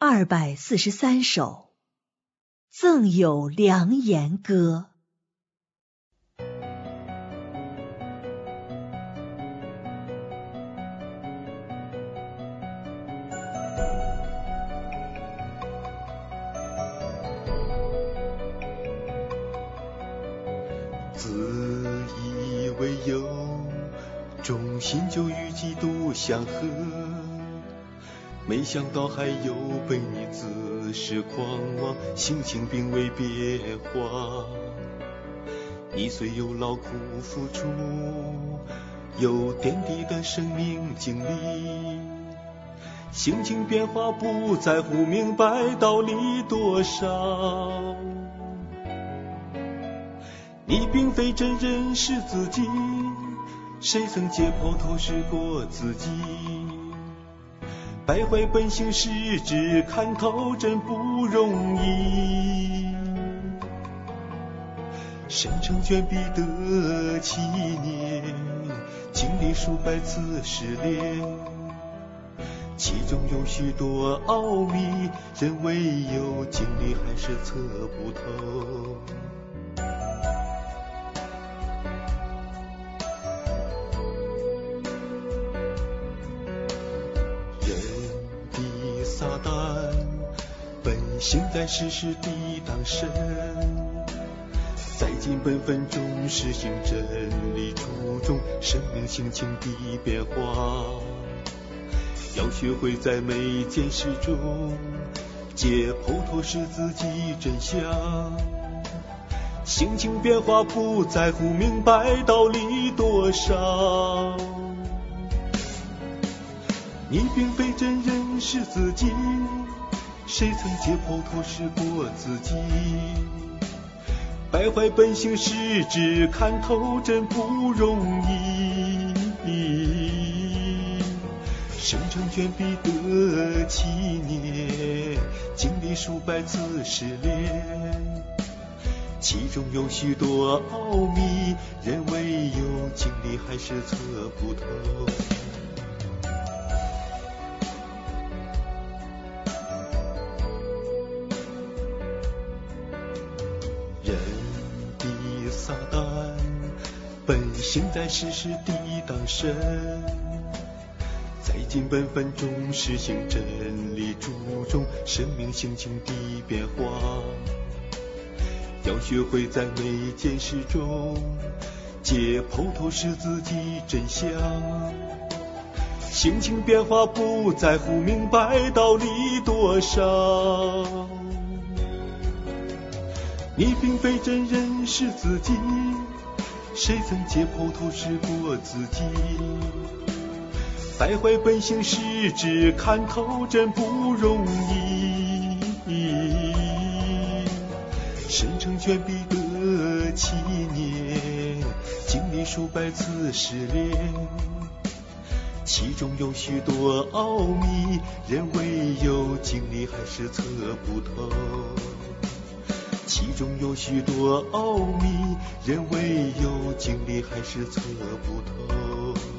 二百四十三首，赠有良言歌。自以为有，忠心就与几度相合。没想到还有被你自恃狂妄，心情并未变化。你虽有劳苦付出，有点滴的生命经历，心情变化不在乎明白道理多少。你并非真认识自己，谁曾解剖透视过自己？败坏本性失志，看透真不容易。深成全必得七年，经历数百次失恋，其中有许多奥秘，人唯有经历还是测不透。本性在世时地当身，在尽本分中实行真理，注重生命心情的变化。要学会在每件事中解剖透视自己真相，心情变化不在乎明白道理多少。你并非真认识自己，谁曾解剖透视过自己？败坏本性失志，看透真不容易。生成全必得七年，经历数百次失恋，其中有许多奥秘，人唯有经历还是测不透。人的撒旦本性在世时抵挡神，在尽本分中实行真理，注重生命性情的变化。要学会在每件事中解剖透视自己真相，性情变化不在乎明白道理多少。你并非真认识自己，谁曾解剖透视过自己？败坏本性失志，看透真不容易。生成全必得七年，经历数百次失恋，其中有许多奥秘，人唯有经历还是测不透。其中有许多奥秘，人唯有经历还是测不透。